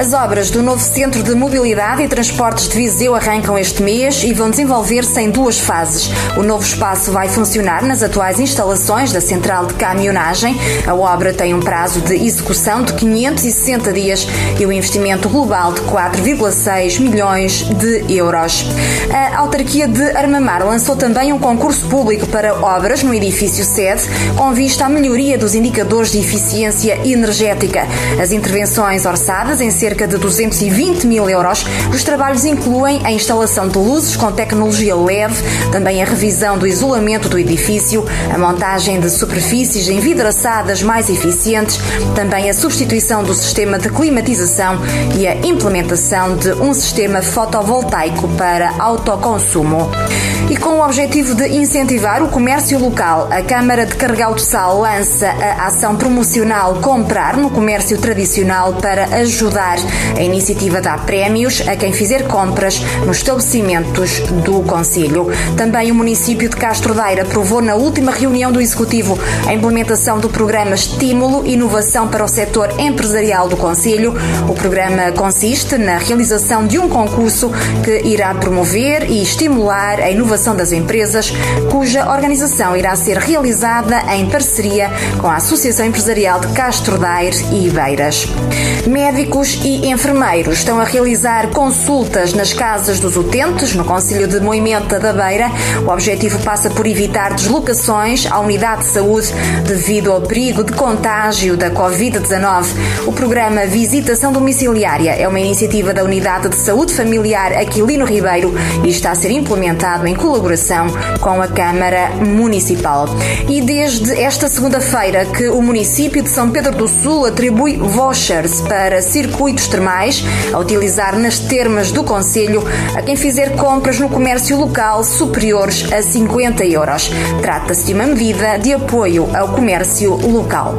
As obras do novo Centro de Mobilidade e Transportes de Viseu arrancam este mês e vão desenvolver-se em duas fases. O novo espaço vai funcionar nas atuais instalações da Central de Caminhonagem. A obra tem um prazo de execução de 560 dias e um investimento global de 4,6 milhões de euros. A autarquia de Armamar lançou também um concurso público para obras no edifício sede, com vista à melhoria dos indicadores de eficiência energética. As intervenções orçadas em cerca cerca de 220 mil euros. Os trabalhos incluem a instalação de luzes com tecnologia LED, também a revisão do isolamento do edifício, a montagem de superfícies envidraçadas mais eficientes, também a substituição do sistema de climatização e a implementação de um sistema fotovoltaico para autoconsumo. E com o objetivo de incentivar o comércio local, a Câmara de Carregal do Sal lança a ação promocional Comprar no Comércio Tradicional para ajudar a iniciativa dá prémios a quem fizer compras nos estabelecimentos do Conselho. Também o município de Castro Daire aprovou na última reunião do Executivo a implementação do programa Estímulo Inovação para o setor empresarial do Conselho. O programa consiste na realização de um concurso que irá promover e estimular a inovação das empresas, cuja organização irá ser realizada em parceria com a Associação Empresarial de Castro Daire e Ibeiras. Médicos e enfermeiros estão a realizar consultas nas casas dos utentes, no Conselho de Moimenta da Beira. O objetivo passa por evitar deslocações à unidade de saúde devido ao perigo de contágio da Covid-19. O programa Visitação Domiciliária é uma iniciativa da Unidade de Saúde Familiar Aquilino Ribeiro e está a ser implementado em colaboração com a Câmara Municipal. E desde esta segunda-feira que o município de São Pedro do Sul atribui vouchers para circuitos termais a utilizar nas termas do Conselho a quem fizer compras no comércio local superiores a 50 euros. Trata-se de uma medida de apoio ao comércio local.